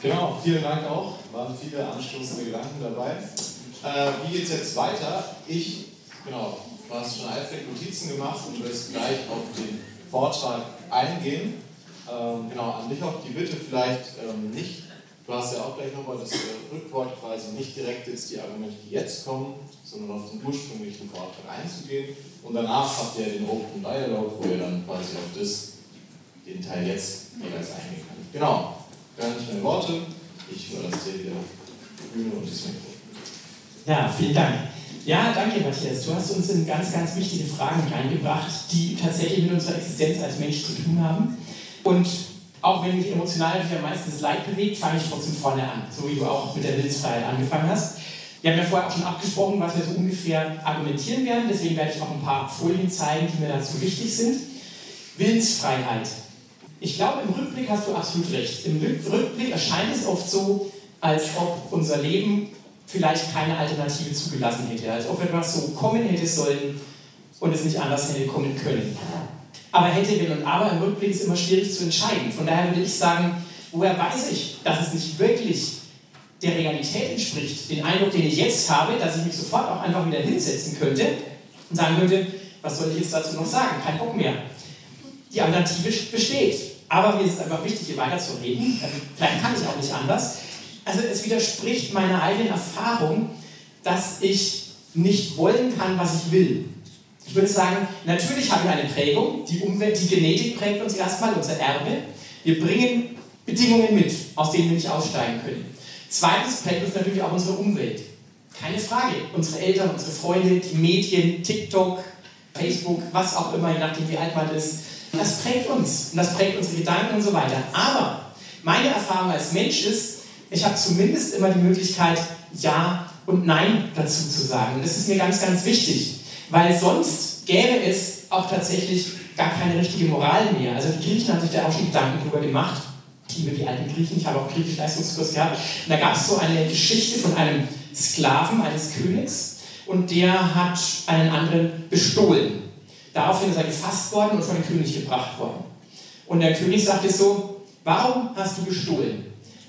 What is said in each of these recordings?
Genau, vielen Dank auch. Waren viele anstoßende Gedanken dabei. Äh, wie geht es jetzt weiter? Ich, genau, du hast schon eifrig Notizen gemacht und wirst gleich auf den Vortrag eingehen. Ähm, genau, an dich auch die Bitte vielleicht ähm, nicht, du hast ja auch gleich nochmal das Rückwort quasi nicht direkt jetzt die Argumente, die jetzt kommen, sondern auf den ursprünglichen Vortrag einzugehen. Und danach habt ihr den Open Dialog, wo ihr dann quasi auf das, den Teil jetzt jeweils eingehen könnt. Genau, gar nicht meine Worte, ich überlasse dir die Bühne und das Mikro. Ja, vielen Dank. Ja, danke, Matthias. Du hast uns in ganz, ganz wichtige Fragen reingebracht, die tatsächlich mit unserer Existenz als Mensch zu tun haben. Und auch wenn mich emotional natürlich am meisten das Leid bewegt, fange ich trotzdem vorne an, so wie du auch mit der Willensfreiheit angefangen hast. Wir haben ja vorher auch schon abgesprochen, was wir so ungefähr argumentieren werden, deswegen werde ich auch ein paar Folien zeigen, die mir dazu wichtig sind. Willensfreiheit. Ich glaube, im Rückblick hast du absolut recht. Im Rückblick erscheint es oft so, als ob unser Leben vielleicht keine Alternative zugelassen hätte, als ob etwas so kommen hätte sollen und es nicht anders hätte kommen können. Aber hätte, wenn und aber im Rückblick ist immer schwierig zu entscheiden. Von daher würde ich sagen, woher weiß ich, dass es nicht wirklich der Realität entspricht? Den Eindruck, den ich jetzt habe, dass ich mich sofort auch einfach wieder hinsetzen könnte und sagen könnte, was soll ich jetzt dazu noch sagen? Kein Bock mehr. Die Alternative besteht. Aber mir ist es einfach wichtig, hier weiterzureden. Also, vielleicht kann ich auch nicht anders. Also es widerspricht meiner eigenen Erfahrung, dass ich nicht wollen kann, was ich will. Ich würde sagen, natürlich haben wir eine Prägung, die Umwelt, die Genetik prägt uns erstmal, unser Erbe. Wir bringen Bedingungen mit, aus denen wir nicht aussteigen können. Zweitens prägt uns natürlich auch unsere Umwelt. Keine Frage. Unsere Eltern, unsere Freunde, die Medien, TikTok, Facebook, was auch immer, je nachdem wie alt man ist. Das prägt uns und das prägt unsere Gedanken und so weiter. Aber meine Erfahrung als Mensch ist, ich habe zumindest immer die Möglichkeit, Ja und Nein dazu zu sagen. Und das ist mir ganz, ganz wichtig, weil sonst gäbe es auch tatsächlich gar keine richtige Moral mehr. Also die Griechen haben sich da auch schon Gedanken drüber gemacht. Ich liebe die alten Griechen, ich habe auch griechisch Leistungskurs gehabt. Und da gab es so eine Geschichte von einem Sklaven eines Königs und der hat einen anderen bestohlen. Daraufhin ist er gefasst worden und vor den König gebracht worden. Und der König sagte so, warum hast du gestohlen?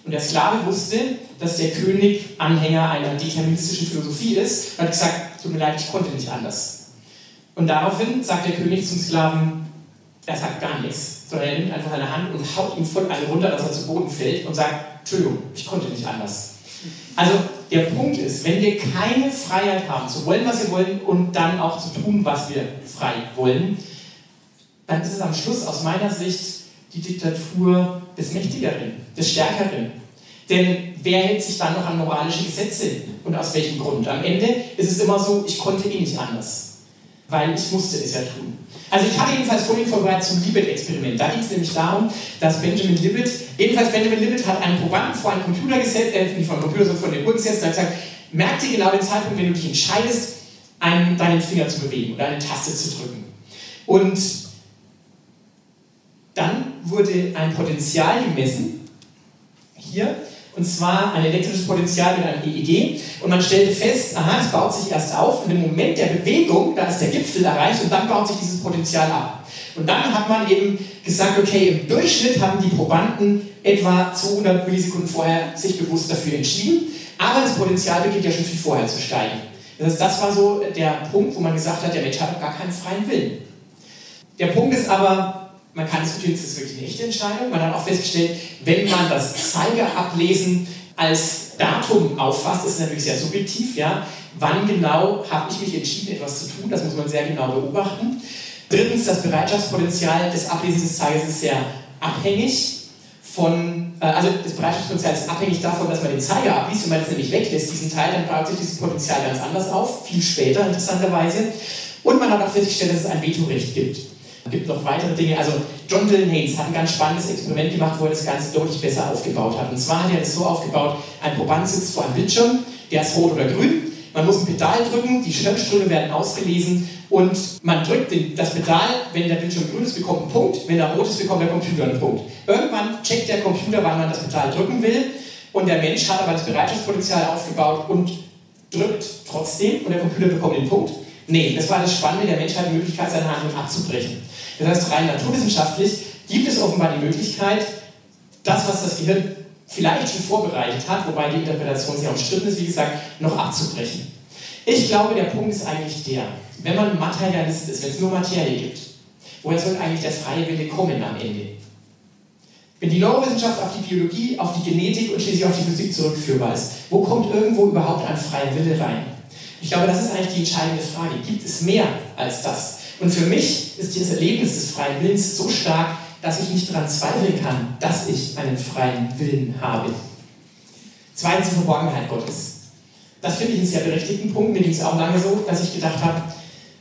Und der Sklave wusste, dass der König Anhänger einer deterministischen Philosophie ist und hat gesagt, tut mir leid, ich konnte nicht anders. Und daraufhin sagt der König zum Sklaven, er sagt gar nichts, sondern er nimmt einfach seine Hand und haut ihm voll eine runter, dass er zu Boden fällt und sagt, Entschuldigung, ich konnte nicht anders. Also der Punkt ist, wenn wir keine Freiheit haben, zu wollen, was wir wollen und dann auch zu tun, was wir frei wollen, dann ist es am Schluss aus meiner Sicht die Diktatur des Mächtigeren, des Stärkeren. Denn wer hält sich dann noch an moralische Gesetze und aus welchem Grund? Am Ende ist es immer so, ich konnte eh nicht anders, weil ich musste es ja tun. Also ich hatte jedenfalls vorhin vorbereitet zum Libet-Experiment. Da ging es nämlich darum, dass Benjamin Libet, jedenfalls Benjamin Libet hat einen Probanden vor einen Computer gesetzt, äh, nicht vor einen Computer, sondern vor den Uhr gesetzt und hat gesagt, merk dir genau den Zeitpunkt, wenn du dich entscheidest, einen, deinen Finger zu bewegen oder eine Taste zu drücken. Und dann wurde ein Potenzial gemessen, hier, und zwar ein elektrisches Potenzial mit einem EEG. Und man stellte fest, aha, es baut sich erst auf und im Moment der Bewegung, da ist der Gipfel erreicht und dann baut sich dieses Potenzial ab. Und dann hat man eben gesagt, okay, im Durchschnitt haben die Probanden etwa 200 Millisekunden vorher sich bewusst dafür entschieden, aber das Potenzial beginnt ja schon viel vorher zu steigen. Das, heißt, das war so der Punkt, wo man gesagt hat, der Mensch hat gar keinen freien Willen. Der Punkt ist aber, man kann diskutieren, ist das wirklich eine echte. Man hat auch festgestellt, wenn man das Zeigerablesen als Datum auffasst, ist es natürlich sehr subjektiv. Ja? Wann genau habe ich mich entschieden, etwas zu tun? Das muss man sehr genau beobachten. Drittens, das Bereitschaftspotenzial des Ablesens des Zeigers ist sehr abhängig von, äh, also das Bereitschaftspotenzial ist abhängig davon, dass man den Zeiger abliest. Wenn man es nämlich weglässt, diesen Teil, dann baut sich dieses Potenzial ganz anders auf, viel später interessanterweise. Und man hat auch festgestellt, dass es ein Vetorecht gibt. Es gibt noch weitere Dinge. Also John Dylan Haynes hat ein ganz spannendes Experiment gemacht, wo er das Ganze deutlich besser aufgebaut hat. Und zwar hat er es so aufgebaut, ein Proband sitzt vor einem Bildschirm, der ist rot oder grün. Man muss ein Pedal drücken, die Schirmströme werden ausgelesen und man drückt den, das Pedal, wenn der Bildschirm grün ist, bekommt einen Punkt, wenn er rot ist, bekommt der Computer einen Punkt. Irgendwann checkt der Computer, wann man das Pedal drücken will Und der Mensch hat aber das Bereitschaftspotenzial aufgebaut und drückt trotzdem und der Computer bekommt den Punkt. Nee, das war das Spannende, der Mensch hat die Möglichkeit, seine Handlung abzubrechen. Das heißt, rein naturwissenschaftlich gibt es offenbar die Möglichkeit, das, was das Gehirn vielleicht schon vorbereitet hat, wobei die Interpretation sehr umstritten ist, wie gesagt, noch abzubrechen. Ich glaube, der Punkt ist eigentlich der, wenn man Materialist ist, wenn es nur Materie gibt, woher soll eigentlich der freie Wille kommen am Ende? Wenn die Neurowissenschaft auf die Biologie, auf die Genetik und schließlich auf die Physik zurückführbar ist, wo kommt irgendwo überhaupt ein freier Wille rein? Ich glaube, das ist eigentlich die entscheidende Frage. Gibt es mehr als das? Und für mich ist dieses Erlebnis des freien Willens so stark, dass ich nicht daran zweifeln kann, dass ich einen freien Willen habe. Zweitens die Verborgenheit Gottes. Das finde ich einen sehr berechtigten Punkt. Mir ging es auch lange so, dass ich gedacht habe,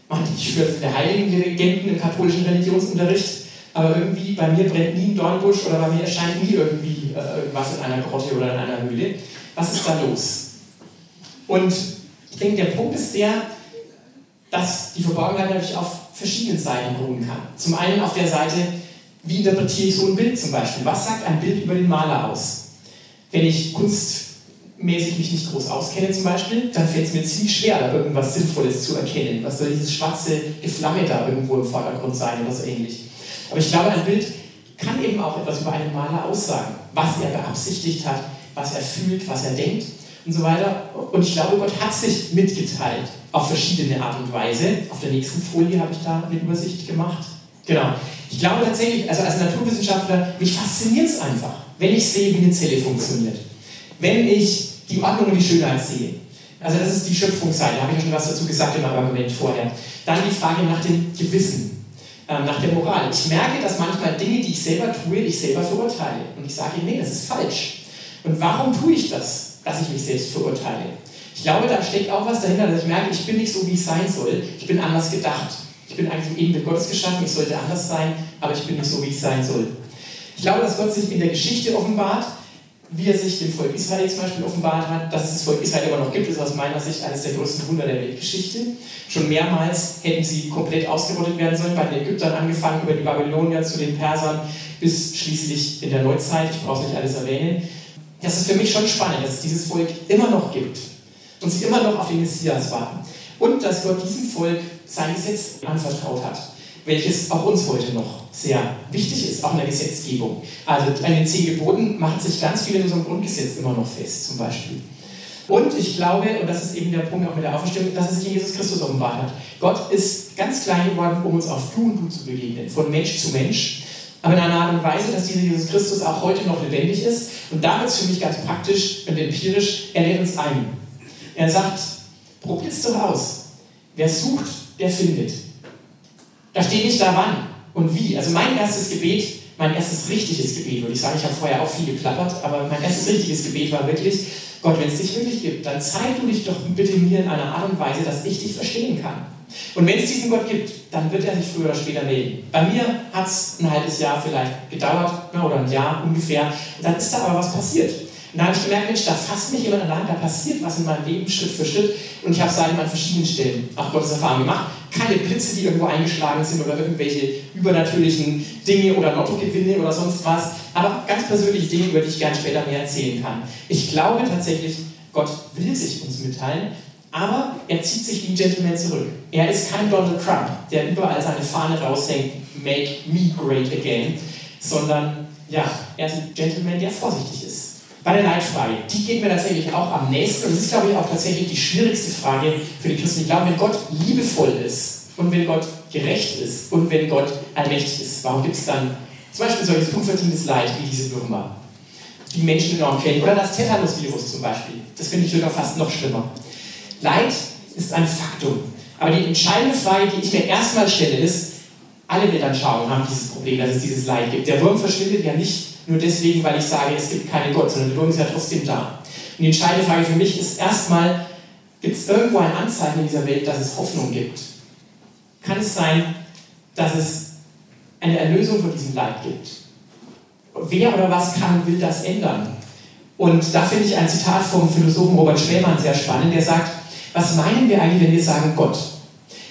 man, ich höre der heiligen Legenden im katholischen Religionsunterricht, aber irgendwie bei mir brennt nie ein Dornbusch oder bei mir erscheint nie irgendwie äh, irgendwas in einer Grotte oder in einer Höhle. Was ist da los? Und ich denke, der Punkt ist der, dass die Verborgenheit natürlich auf verschiedenen Seiten ruhen kann. Zum einen auf der Seite, wie interpretiere ich so ein Bild zum Beispiel? Was sagt ein Bild über den Maler aus? Wenn ich kunstmäßig mich nicht groß auskenne zum Beispiel, dann fällt es mir ziemlich schwer, da irgendwas Sinnvolles zu erkennen. Was soll dieses schwarze Geflamme da irgendwo im Vordergrund sein oder so ähnlich? Aber ich glaube, ein Bild kann eben auch etwas über einen Maler aussagen, was er beabsichtigt hat, was er fühlt, was er denkt und so weiter. Und ich glaube, Gott hat sich mitgeteilt auf verschiedene Art und Weise. Auf der nächsten Folie habe ich da eine Übersicht gemacht. Genau. Ich glaube tatsächlich, also als Naturwissenschaftler, mich fasziniert es einfach, wenn ich sehe, wie eine Zelle funktioniert. Wenn ich die Ordnung und die Schönheit sehe. Also das ist die Schöpfungsseite, da habe ich ja schon was dazu gesagt in meinem Argument vorher. Dann die Frage nach dem Gewissen, ähm, nach der Moral. Ich merke, dass manchmal Dinge, die ich selber tue, ich selber verurteile. Und ich sage, nee, das ist falsch. Und warum tue ich das, dass ich mich selbst verurteile? Ich glaube, da steckt auch was dahinter, dass ich merke, ich bin nicht so, wie ich sein soll. Ich bin anders gedacht. Ich bin eigentlich im Ebenbild Gottes geschaffen, ich sollte anders sein, aber ich bin nicht so, wie ich sein soll. Ich glaube, dass Gott sich in der Geschichte offenbart, wie er sich dem Volk Israel zum Beispiel offenbart hat, dass es das Volk Israel immer noch gibt, ist aus meiner Sicht eines der größten Wunder der Weltgeschichte. Schon mehrmals hätten sie komplett ausgerottet werden sollen, bei den Ägyptern angefangen, über die Babylonier zu den Persern, bis schließlich in der Neuzeit, ich brauche es nicht alles erwähnen. Das ist für mich schon spannend, dass es dieses Volk immer noch gibt und sie immer noch auf den Messias warten. Und dass Gott diesem Volk sein Gesetz anvertraut hat, welches auch uns heute noch sehr wichtig ist, auch in der Gesetzgebung. Also an den zehn Geboten machen sich ganz viele in unserem Grundgesetz immer noch fest, zum Beispiel. Und ich glaube, und das ist eben der Punkt auch mit der Auferstehung, dass es Jesus Christus offenbart hat. Gott ist ganz klein geworden, um uns auf Du und Du zu begegnen, von Mensch zu Mensch, aber in einer Art und Weise, dass dieser Jesus Christus auch heute noch lebendig ist. Und da wird es für mich ganz praktisch und empirisch, er lädt uns ein. Er sagt, probiert es doch aus. Wer sucht, der findet. Da steht nicht da wann und wie. Also mein erstes Gebet, mein erstes richtiges Gebet, würde ich sagen, ich habe vorher auch viel geplappert, aber mein erstes richtiges Gebet war wirklich, Gott, wenn es dich wirklich gibt, dann zeig du dich doch bitte mir in einer Art und Weise, dass ich dich verstehen kann. Und wenn es diesen Gott gibt, dann wird er sich früher oder später melden. Bei mir hat es ein halbes Jahr vielleicht gedauert, oder ein Jahr ungefähr. Und dann ist da aber was passiert. Und da habe ich gemerkt, Mensch, da fasst mich jemand an, da passiert was in meinem Leben Schritt für Schritt. Und ich habe seitdem an verschiedenen Stellen auch Gottes Erfahrungen gemacht. Keine Blitze, die irgendwo eingeschlagen sind oder irgendwelche übernatürlichen Dinge oder Lottogewinne oder sonst was. Aber ganz persönliche Dinge, über die ich gerne später mehr erzählen kann. Ich glaube tatsächlich, Gott will sich uns mitteilen, aber er zieht sich wie ein Gentleman zurück. Er ist kein Donald Trump, der überall seine Fahne raushängt, make me great again, sondern ja, er ist ein Gentleman, der vorsichtig ist. Bei der Leitfrage, die geht mir tatsächlich auch am nächsten und das ist, glaube ich, auch tatsächlich die schwierigste Frage für die Christen. Ich glaube, wenn Gott liebevoll ist und wenn Gott gerecht ist und wenn Gott allmächtig ist, warum gibt es dann zum Beispiel solches unverdientes Leid wie diese Würmer, die Menschen enorm kennen, oder das Tetanusvirus zum Beispiel. Das finde ich sogar fast noch schlimmer. Leid ist ein Faktum. Aber die entscheidende Frage, die ich mir erstmal stelle, ist, alle Weltanschauungen haben dieses Problem, dass es dieses Leid gibt. Der Wurm verschwindet ja nicht nur deswegen, weil ich sage, es gibt keinen Gott, sondern der Wurm ist ja trotzdem da. Und die entscheidende Frage für mich ist erstmal, gibt es irgendwo ein Anzeichen in dieser Welt, dass es Hoffnung gibt? Kann es sein, dass es eine Erlösung von diesem Leid gibt? Wer oder was kann und will das ändern? Und da finde ich ein Zitat vom Philosophen Robert Schwellmann sehr spannend, der sagt, was meinen wir eigentlich, wenn wir sagen Gott?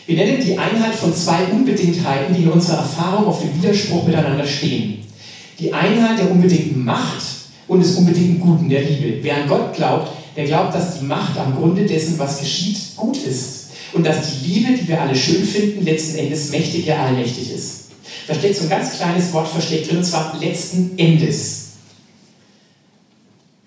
Wir nennen die Einheit von zwei Unbedingtheiten, die in unserer Erfahrung auf dem Widerspruch miteinander stehen. Die Einheit der unbedingten Macht und des unbedingten Guten der Liebe. Wer an Gott glaubt, der glaubt, dass die Macht am Grunde dessen, was geschieht, gut ist. Und dass die Liebe, die wir alle schön finden, letzten Endes mächtig, ja allmächtig ist. Da steckt so ein ganz kleines Wort versteckt drin, und zwar letzten Endes.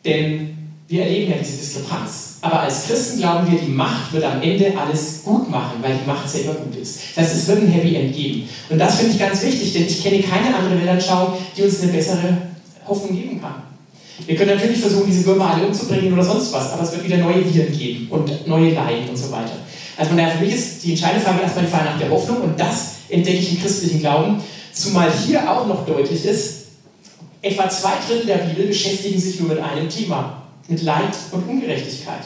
Denn wir erleben ja diese Diskrepanz. Aber als Christen glauben wir, die Macht wird am Ende alles gut machen, weil die Macht selber gut ist. Das heißt, es wird ein Happy End geben. Und das finde ich ganz wichtig, denn ich kenne keine andere Weltanschauung, die uns eine bessere Hoffnung geben kann. Wir können natürlich versuchen, diese Würmer alle umzubringen oder sonst was, aber es wird wieder neue Viren geben und neue Leiden und so weiter. Also von daher für mich ist die entscheidende Frage erstmal die Frage nach der Hoffnung und das entdecke ich im christlichen Glauben, zumal hier auch noch deutlich ist, etwa zwei Drittel der Bibel beschäftigen sich nur mit einem Thema, mit Leid und Ungerechtigkeit.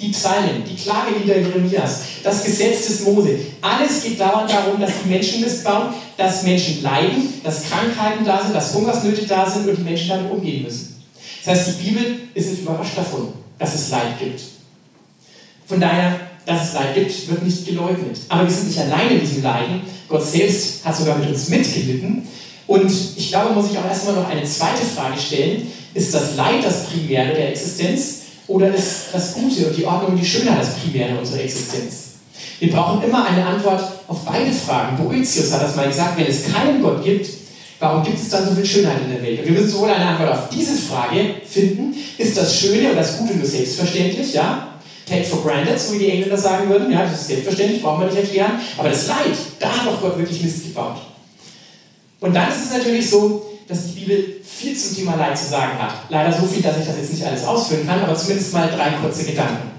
Die Psalmen, die Klagelieder Jeremias, das Gesetz des Mose, alles geht dauernd darum, dass die Menschen Mist bauen, dass Menschen leiden, dass Krankheiten da sind, dass Hungersnöte da sind und die Menschen damit umgehen müssen. Das heißt, die Bibel ist nicht überrascht davon, dass es Leid gibt. Von daher, dass es Leid gibt, wird nicht geleugnet. Aber wir sind nicht alleine in diesem Leiden. Gott selbst hat sogar mit uns mitgelitten. Und ich glaube, muss ich auch erstmal noch eine zweite Frage stellen. Ist das Leid das Primäre der Existenz oder ist das Gute und die Ordnung und die Schönheit das Primäre unserer Existenz? Wir brauchen immer eine Antwort auf beide Fragen. Boetius hat das mal gesagt, wenn es keinen Gott gibt, Warum gibt es dann so viel Schönheit in der Welt? Und wir müssen sowohl eine Antwort auf diese Frage finden, ist das Schöne und das Gute nur selbstverständlich, ja? Take for granted, so wie die Engländer sagen würden, ja, das ist selbstverständlich, brauchen wir nicht erklären. Aber das Leid, da hat doch Gott wirklich Mist gebaut. Und dann ist es natürlich so, dass die Bibel viel zum Thema Leid zu sagen hat. Leider so viel, dass ich das jetzt nicht alles ausführen kann, aber zumindest mal drei kurze Gedanken.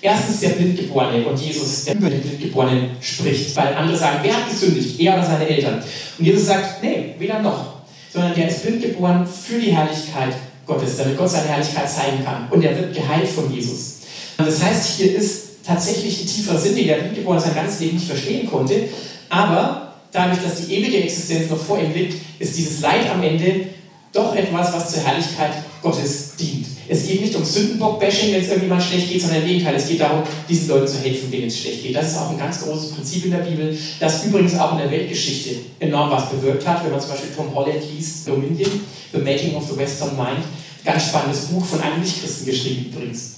Erstens der Blindgeborene und Jesus, der über den Blindgeborenen spricht, weil andere sagen, wer hat gesündigt, er oder seine Eltern? Und Jesus sagt, nee, weder noch, sondern der ist blind geboren für die Herrlichkeit Gottes, damit Gott seine Herrlichkeit zeigen kann. Und er wird geheilt von Jesus. Das heißt, hier ist tatsächlich ein tiefer Sinn, den der Blindgeborene sein ganzes Leben nicht verstehen konnte, aber dadurch, dass die ewige Existenz noch vor ihm liegt, ist dieses Leid am Ende doch etwas, was zur Herrlichkeit Gottes dient. Es geht nicht um Sündenbock-Bashing, wenn es irgendjemand schlecht geht, sondern im Gegenteil, es geht darum, diesen Leuten zu helfen, denen es schlecht geht. Das ist auch ein ganz großes Prinzip in der Bibel, das übrigens auch in der Weltgeschichte enorm was bewirkt hat. Wenn man zum Beispiel Tom Holland liest, Dominion, The Making of the Western Mind, ganz spannendes Buch von einem Nichtchristen geschrieben übrigens.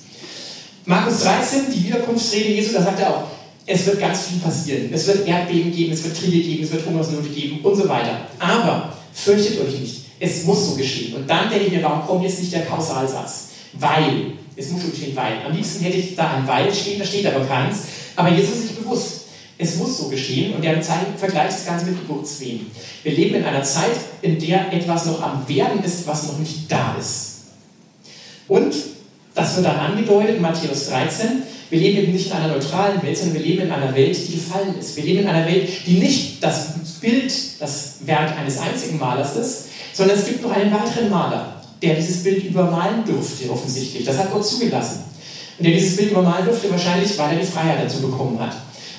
Markus 13, die Wiederkunftsrede Jesu, da sagt er auch, es wird ganz viel passieren. Es wird Erdbeben geben, es wird Kriege geben, es wird Hungersnöte geben und so weiter. Aber fürchtet euch nicht es muss so geschehen. Und dann denke ich mir, warum kommt jetzt nicht der Kausalsatz? Weil. Es muss so geschehen, weil. Am liebsten hätte ich da ein Weil stehen, da steht aber keins. Aber Jesus ist sich bewusst. Es muss so geschehen und er vergleicht das Ganze mit Geburtswehen. Wir leben in einer Zeit, in der etwas noch am Werden ist, was noch nicht da ist. Und das wird dann angedeutet in Matthäus 13. Wir leben eben nicht in einer neutralen Welt, sondern wir leben in einer Welt, die gefallen ist. Wir leben in einer Welt, die nicht das Bild, das Werk eines einzigen Malers ist, sondern es gibt noch einen weiteren Maler, der dieses Bild übermalen durfte, offensichtlich. Das hat Gott zugelassen. Und der dieses Bild übermalen durfte, wahrscheinlich, weil er die Freiheit dazu bekommen hat.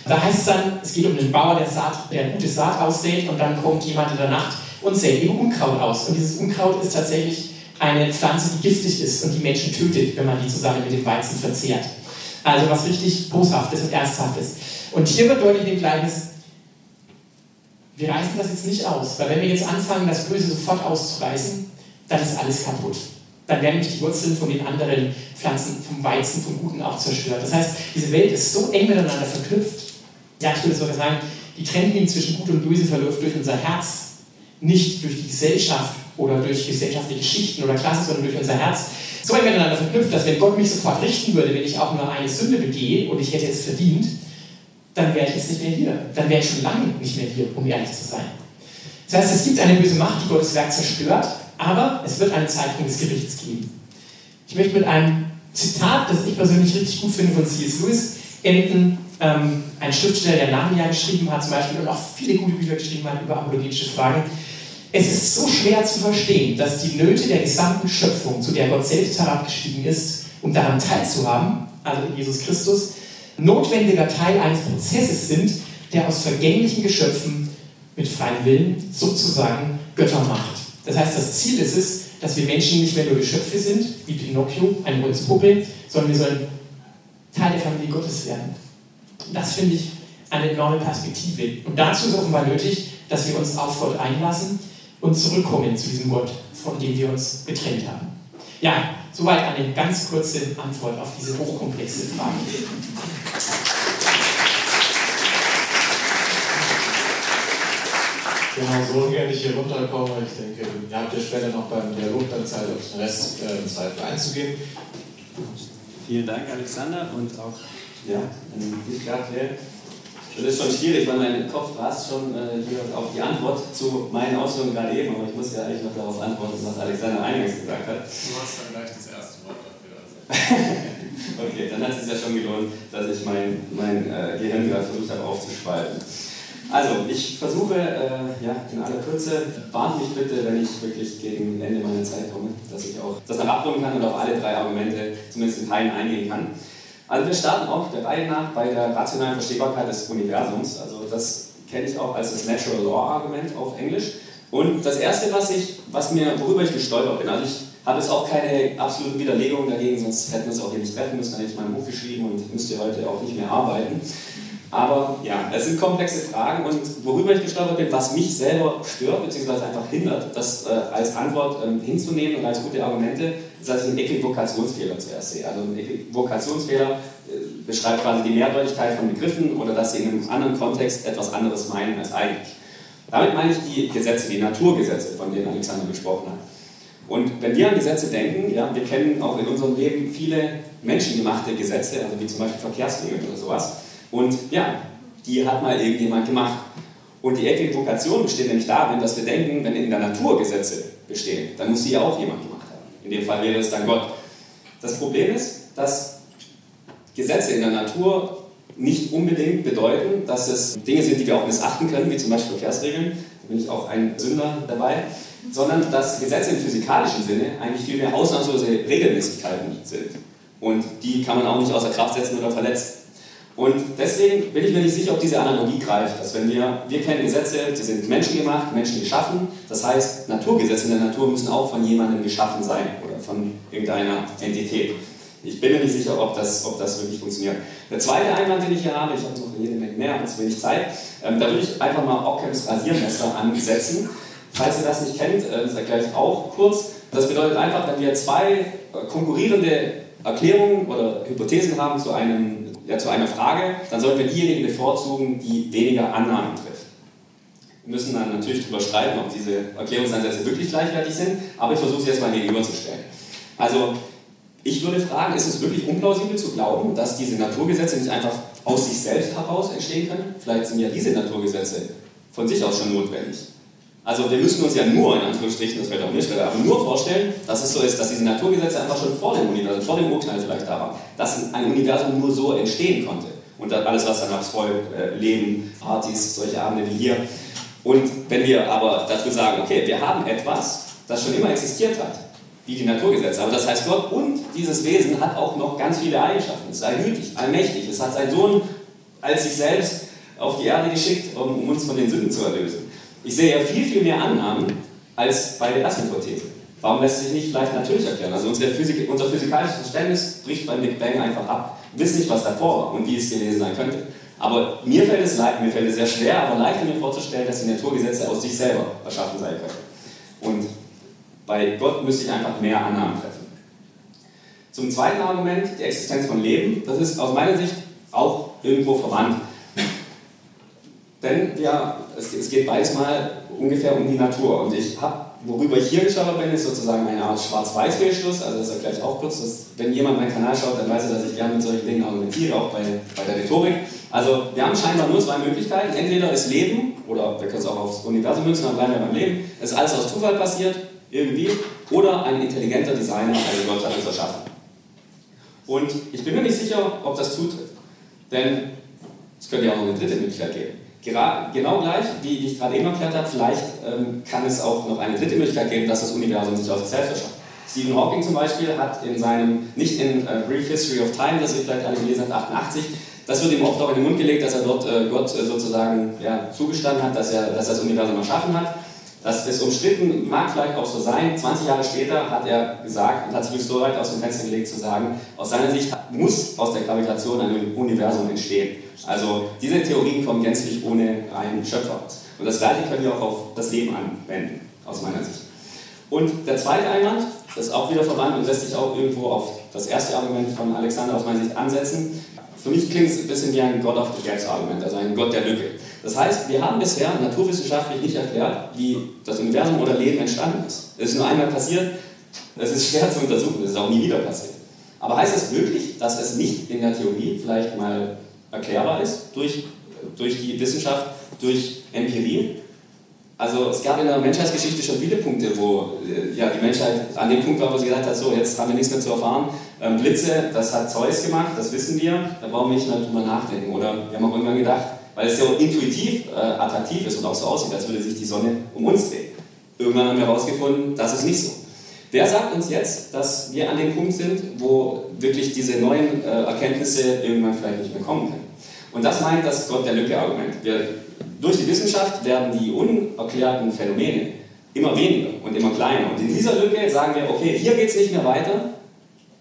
Da heißt es dann, es geht um den Bauer, der, Saat, der gute Saat aussät und dann kommt jemand in der Nacht und sät eben Unkraut aus. Und dieses Unkraut ist tatsächlich eine Pflanze, die giftig ist und die Menschen tötet, wenn man die zusammen mit dem Weizen verzehrt. Also was richtig Boshaftes und Ernsthaftes. Und hier wird deutlich in dem Gleichnis, wir reißen das jetzt nicht aus, weil wenn wir jetzt anfangen, das Böse sofort auszureißen, dann ist alles kaputt. Dann werden nämlich die Wurzeln von den anderen Pflanzen, vom Weizen, vom Guten auch zerstört. Das heißt, diese Welt ist so eng miteinander verknüpft. Ja, ich würde sogar sagen, die Trennlinie zwischen Gut und Böse verläuft durch unser Herz, nicht durch die Gesellschaft oder durch gesellschaftliche Schichten oder Klassen, sondern durch unser Herz. So eng miteinander verknüpft, dass wenn Gott mich sofort richten würde, wenn ich auch nur eine Sünde begehe und ich hätte es verdient, dann wäre ich jetzt nicht mehr hier. Dann wäre ich schon lange nicht mehr hier, um ehrlich zu sein. Das heißt, es gibt eine böse Macht, die Gottes Werk zerstört, aber es wird einen Zeitpunkt des Gerichts geben. Ich möchte mit einem Zitat, das ich persönlich richtig gut finde, von C.S. Lewis enden. Ähm, ein Schriftsteller, der Narnia geschrieben hat zum Beispiel und auch viele gute Bücher geschrieben hat über apologetische Fragen. Es ist so schwer zu verstehen, dass die Nöte der gesamten Schöpfung, zu der Gott selbst herabgestiegen ist, um daran teilzuhaben, also in Jesus Christus, notwendiger Teil eines Prozesses sind, der aus vergänglichen Geschöpfen mit freiem Willen sozusagen Götter macht. Das heißt, das Ziel ist es, dass wir Menschen nicht mehr nur Geschöpfe sind, wie Pinocchio, eine Holzpuppe, sondern wir sollen Teil der Familie Gottes werden. Das finde ich eine enorme Perspektive. Und dazu ist offenbar nötig, dass wir uns auf Gott einlassen und zurückkommen zu diesem Gott, von dem wir uns getrennt haben. Ja, soweit eine ganz kurze Antwort auf diese hochkomplexe Frage. Genau, so gerne ich hier runterkomme. Ich denke, ihr habt ja später noch beim Dialog dann Zeit, auf den Rest äh, Zweifel einzugehen. Vielen Dank, Alexander, und auch ja, an dich, Gabriel. Das ist schon schwierig, weil mein Kopf rast schon äh, hier auf die Antwort zu meinen Ausführungen gerade eben, aber ich muss ja eigentlich noch darauf antworten, was Alexander eingangs gesagt hat. Du hast dann gleich das erste Wort dafür. Also. okay, dann hat es sich ja schon gelohnt, dass ich mein, mein äh, Gehirn gerade versucht habe aufzuspalten. Also, ich versuche, äh, ja, in aller Kürze, warnt mich bitte, wenn ich wirklich gegen Ende meiner Zeit komme, dass ich auch das noch abrunden kann und auf alle drei Argumente zumindest in Teilen eingehen kann. Also wir starten auch der Reihe nach bei der rationalen Verstehbarkeit des Universums. Also das kenne ich auch als das Natural Law Argument auf Englisch. Und das erste, was ich, was mir, worüber ich gestolpert bin, also ich habe jetzt auch keine absoluten Widerlegungen dagegen, sonst hätten wir uns auch hier nicht treffen müssen, dann hätte ich mein Buch geschrieben und müsste heute auch nicht mehr arbeiten. Aber ja, es sind komplexe Fragen und worüber ich gestolpert bin, was mich selber stört, beziehungsweise einfach hindert, das äh, als Antwort ähm, hinzunehmen und als gute Argumente, ist, dass ich einen Äquivokationsfehler zuerst sehe. Also ein Äquivokationsfehler äh, beschreibt quasi die Mehrdeutigkeit von Begriffen oder dass sie in einem anderen Kontext etwas anderes meinen als eigentlich. Damit meine ich die Gesetze, die Naturgesetze, von denen Alexander gesprochen hat. Und wenn wir an Gesetze denken, ja, wir kennen auch in unserem Leben viele menschengemachte Gesetze, also wie zum Beispiel Verkehrsregeln oder sowas. Und ja, die hat mal irgendjemand gemacht. Und die Äquivokation besteht nämlich darin, dass wir denken, wenn in der Natur Gesetze bestehen, dann muss sie ja auch jemand gemacht haben. In dem Fall wäre es dann Gott. Das Problem ist, dass Gesetze in der Natur nicht unbedingt bedeuten, dass es Dinge sind, die wir auch missachten können, wie zum Beispiel Verkehrsregeln. Da bin ich auch ein Sünder dabei. Sondern dass Gesetze im physikalischen Sinne eigentlich viel mehr ausnahmslose Regelmäßigkeiten sind. Und die kann man auch nicht außer Kraft setzen oder verletzen. Und deswegen bin ich mir nicht sicher, ob diese Analogie greift, dass wenn wir, wir kennen Gesetze, die sind menschengemacht, Menschen geschaffen, das heißt, Naturgesetze in der Natur müssen auch von jemandem geschaffen sein oder von irgendeiner Entität. Ich bin mir nicht sicher, ob das, ob das wirklich funktioniert. Der zweite Einwand, den ich hier habe, ich habe noch jede Menge mehr, aber zu wenig Zeit, ähm, da würde ich einfach mal Ockhams Rasiermesser ansetzen. Falls ihr das nicht kennt, äh, das erkläre ich auch kurz. Das bedeutet einfach, wenn wir zwei äh, konkurrierende Erklärungen oder Hypothesen haben zu einem ja, zu einer Frage, dann sollten wir diejenigen bevorzugen, die weniger Annahmen trifft. Wir müssen dann natürlich darüber streiten, ob diese Erklärungsansätze wirklich gleichwertig sind, aber ich versuche sie jetzt mal gegenüberzustellen. Also, ich würde fragen, ist es wirklich unplausibel zu glauben, dass diese Naturgesetze nicht einfach aus sich selbst heraus entstehen können? Vielleicht sind ja diese Naturgesetze von sich aus schon notwendig. Also wir müssen uns ja nur, in Anführungsstrichen, das wird auch nicht aber nur vorstellen, dass es so ist, dass diese Naturgesetze einfach schon vor dem Universum, vor dem Urknall vielleicht da waren, dass ein Universum nur so entstehen konnte. Und alles, was danach folgt, äh, Leben, Partys, solche Abende wie hier. Und wenn wir aber dazu sagen, okay, wir haben etwas, das schon immer existiert hat, wie die Naturgesetze, aber das heißt Gott und dieses Wesen hat auch noch ganz viele Eigenschaften. Es ist allgütig, allmächtig, es hat seinen Sohn als sich selbst auf die Erde geschickt, um uns von den Sünden zu erlösen. Ich sehe ja viel, viel mehr Annahmen als bei der ersten Hypothese. Warum lässt sich nicht vielleicht natürlich erklären? Also Physik, unser physikalisches Verständnis bricht beim Big Bang einfach ab. Wir wissen nicht, was davor war und wie es gewesen sein könnte. Aber mir fällt es leicht, mir fällt es sehr schwer, aber leichter mir vorzustellen, dass die Naturgesetze aus sich selber erschaffen sein können. Und bei Gott müsste ich einfach mehr Annahmen treffen. Zum zweiten Argument, die Existenz von Leben, das ist aus meiner Sicht auch irgendwo verwandt. Denn ja, es, es geht beides mal ungefähr um die Natur. Und ich habe, worüber ich hier geschaut bin, ist sozusagen eine Art Schwarz-Weiß-Fehlschluss. Also das erkläre ich auch kurz. Dass, wenn jemand meinen Kanal schaut, dann weiß er, dass ich gerne mit solchen Dingen argumentiere, auch bei, bei der Rhetorik. Also wir haben scheinbar nur zwei Möglichkeiten. Entweder ist Leben, oder wir können es auch aufs Universum münzen, dann bleiben wir beim Leben, ist alles aus Zufall passiert, irgendwie, oder ein intelligenter Designer, also Gott hat es erschaffen. Und ich bin mir nicht sicher, ob das zutrifft. Denn es könnte ja auch noch eine dritte Möglichkeit geben genau gleich, wie, wie ich gerade eben erklärt habe, vielleicht ähm, kann es auch noch eine dritte Möglichkeit geben, dass das Universum sich aus sich selbst erschafft. Stephen Hawking zum Beispiel hat in seinem, nicht in uh, Brief History of Time, das ihr vielleicht alle gelesen habt, 88, das wird ihm oft auch in den Mund gelegt, dass er dort äh, Gott äh, sozusagen ja, zugestanden hat, dass er, dass er das Universum erschaffen hat. Das ist umstritten, mag vielleicht auch so sein. 20 Jahre später hat er gesagt und hat sich so weit aus dem Fenster gelegt zu sagen, aus seiner Sicht muss aus der Gravitation ein Universum entstehen. Also diese Theorien kommen gänzlich ohne einen Schöpfer aus. Und das gleiche können wir auch auf das Leben anwenden. aus meiner Sicht. Und der zweite Einwand, das ist auch wieder verwandt und lässt sich auch irgendwo auf das erste Argument von Alexander aus meiner Sicht ansetzen. Für mich klingt es ein bisschen wie ein God of the Gaps Argument, also ein Gott der Lücke. Das heißt, wir haben bisher naturwissenschaftlich nicht erklärt, wie das Universum oder Leben entstanden ist. Es ist nur einmal passiert, es ist schwer zu untersuchen, es ist auch nie wieder passiert. Aber heißt es wirklich, dass es nicht in der Theorie vielleicht mal erklärbar ist durch, durch die Wissenschaft, durch Empirie? Also es gab in der Menschheitsgeschichte schon viele Punkte, wo äh, ja, die Menschheit an dem Punkt war, wo sie gesagt hat, so jetzt haben wir nichts mehr zu erfahren. Ähm, Blitze, das hat Zeus gemacht, das wissen wir, da brauchen wir nicht mehr drüber nachdenken. Oder wir haben auch irgendwann gedacht, weil es ja intuitiv äh, attraktiv ist und auch so aussieht, als würde sich die Sonne um uns drehen. Irgendwann haben wir herausgefunden, das ist nicht so. Wer sagt uns jetzt, dass wir an dem Punkt sind, wo wirklich diese neuen äh, Erkenntnisse irgendwann vielleicht nicht mehr kommen können? Und das meint das Gott der Lücke-Argument. Durch die Wissenschaft werden die unerklärten Phänomene immer weniger und immer kleiner. Und in dieser Lücke sagen wir, okay, hier geht es nicht mehr weiter,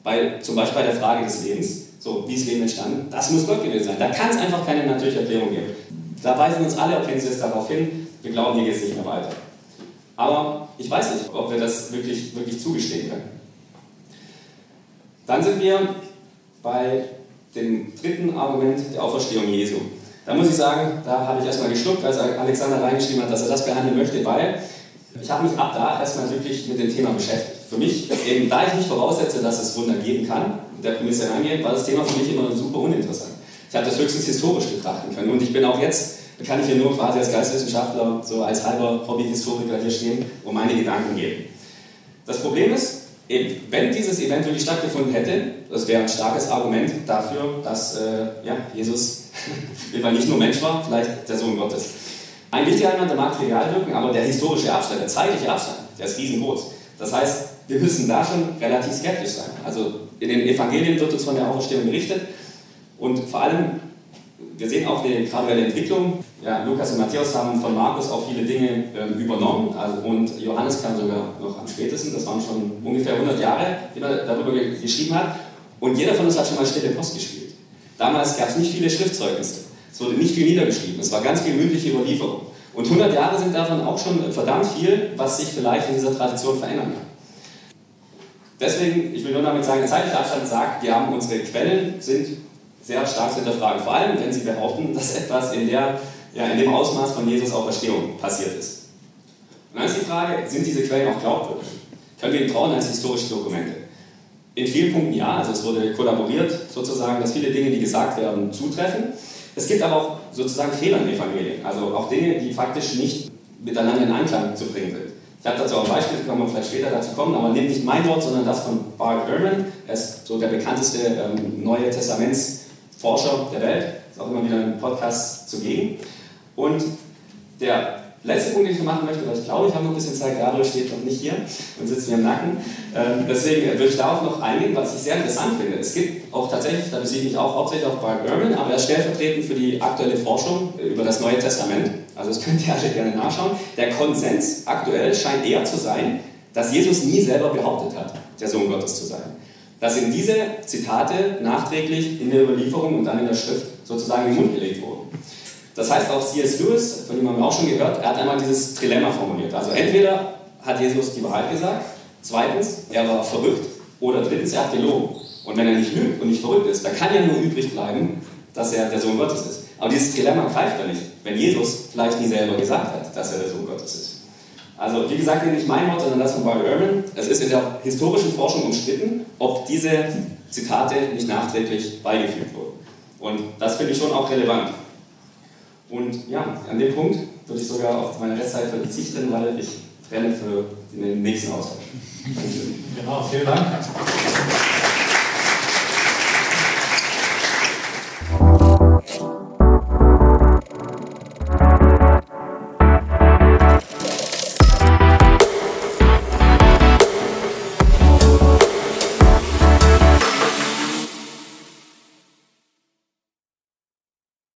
weil zum Beispiel bei der Frage des Lebens, so wie ist Leben entstanden, das muss Gott gewesen sein. Da kann es einfach keine natürliche Erklärung geben. Da weisen uns alle Erkenntnisse darauf hin, wir glauben, hier geht es nicht mehr weiter. Aber ich weiß nicht, ob wir das wirklich, wirklich zugestehen können. Dann sind wir bei dem dritten Argument der Auferstehung Jesu. Da muss ich sagen, da habe ich erstmal geschluckt, als Alexander reingeschrieben hat, dass er das behandeln möchte, weil ich habe mich ab da erstmal wirklich mit dem Thema beschäftigt. Für mich, eben da ich nicht voraussetze, dass es Wunder geben kann, der Prämisse rangeht, war das Thema für mich immer super uninteressant. Ich habe das höchstens historisch betrachten können und ich bin auch jetzt kann ich hier nur quasi als Geistwissenschaftler, so als halber Hobbyhistoriker hier stehen und meine Gedanken geben. Das Problem ist, eben, wenn dieses Event wirklich stattgefunden hätte, das wäre ein starkes Argument dafür, dass äh, ja, Jesus nicht nur Mensch war, vielleicht der Sohn Gottes. Ein wichtiger Element, der mag trivial wirken, aber der historische Abstand, der zeitliche Abstand, der ist riesengroß. Das heißt, wir müssen da schon relativ skeptisch sein. Also in den Evangelien wird uns von der Auferstehung berichtet und vor allem wir sehen auch eine graduelle Entwicklung. Ja, Lukas und Matthäus haben von Markus auch viele Dinge ähm, übernommen also, und Johannes kam sogar noch am spätesten. Das waren schon ungefähr 100 Jahre, die er darüber geschrieben hat. Und jeder von uns hat schon mal stille Post gespielt. Damals gab es nicht viele Schriftzeugnisse. Es wurde nicht viel niedergeschrieben. Es war ganz viel mündliche Überlieferung. Und 100 Jahre sind davon auch schon verdammt viel, was sich vielleicht in dieser Tradition verändern kann. Deswegen, ich will nur damit sagen, der zeitliche sagt, wir haben unsere Quellen, sind sehr stark zu hinterfragen. Vor allem, wenn sie behaupten, dass etwas in, der, ja, in dem Ausmaß von Jesus Auferstehung passiert ist. Und dann ist die Frage, sind diese Quellen auch glaubwürdig? Können wir ihnen trauen als historische Dokumente? In vielen Punkten ja, also es wurde kollaboriert sozusagen, dass viele Dinge, die gesagt werden, zutreffen. Es gibt aber auch sozusagen Fehler in Evangelien, also auch Dinge, die faktisch nicht miteinander in Einklang zu bringen sind. Ich habe dazu auch ein Beispiel, kann man vielleicht später dazu kommen, aber nehmt nicht mein Wort, sondern das von Bart Ehrman. Er ist so der bekannteste ähm, Neue Testaments- Forscher der Welt. Ist auch immer wieder ein Podcast zugegen. Und der letzte Punkt, den ich machen möchte, weil ich glaube, ich habe noch ein bisschen Zeit, Gabriel steht noch nicht hier und sitzt mir im Nacken. Ähm, deswegen würde ich darauf noch eingehen, was ich sehr interessant finde. Es gibt auch tatsächlich, da beziehe ich mich auch hauptsächlich auf Bart Ehrman, aber er ist stellvertretend für die aktuelle Forschung über das Neue Testament. Also das könnt ihr alle gerne nachschauen. Der Konsens aktuell scheint eher zu sein, dass Jesus nie selber behauptet hat, der Sohn Gottes zu sein dass ihm diese Zitate nachträglich in der Überlieferung und dann in der Schrift sozusagen in den Mund gelegt wurden. Das heißt auch C.S. Lewis, von dem haben wir auch schon gehört, er hat einmal dieses Trilemma formuliert. Also entweder hat Jesus die Wahrheit gesagt, zweitens, er war verrückt, oder drittens, er hat gelogen. Und wenn er nicht lügt und nicht verrückt ist, dann kann ja nur übrig bleiben, dass er der Sohn Gottes ist. Aber dieses Trilemma greift er nicht, wenn Jesus vielleicht nie selber gesagt hat, dass er der Sohn Gottes ist. Also, wie gesagt, nicht mein Wort, sondern das von Barry Ehrman. Es ist in der historischen Forschung umstritten, ob diese Zitate nicht nachträglich beigefügt wurden. Und das finde ich schon auch relevant. Und ja, an dem Punkt würde ich sogar auf meine Restzeit verzichten, weil ich trenne für den nächsten Austausch. Genau, vielen Dank.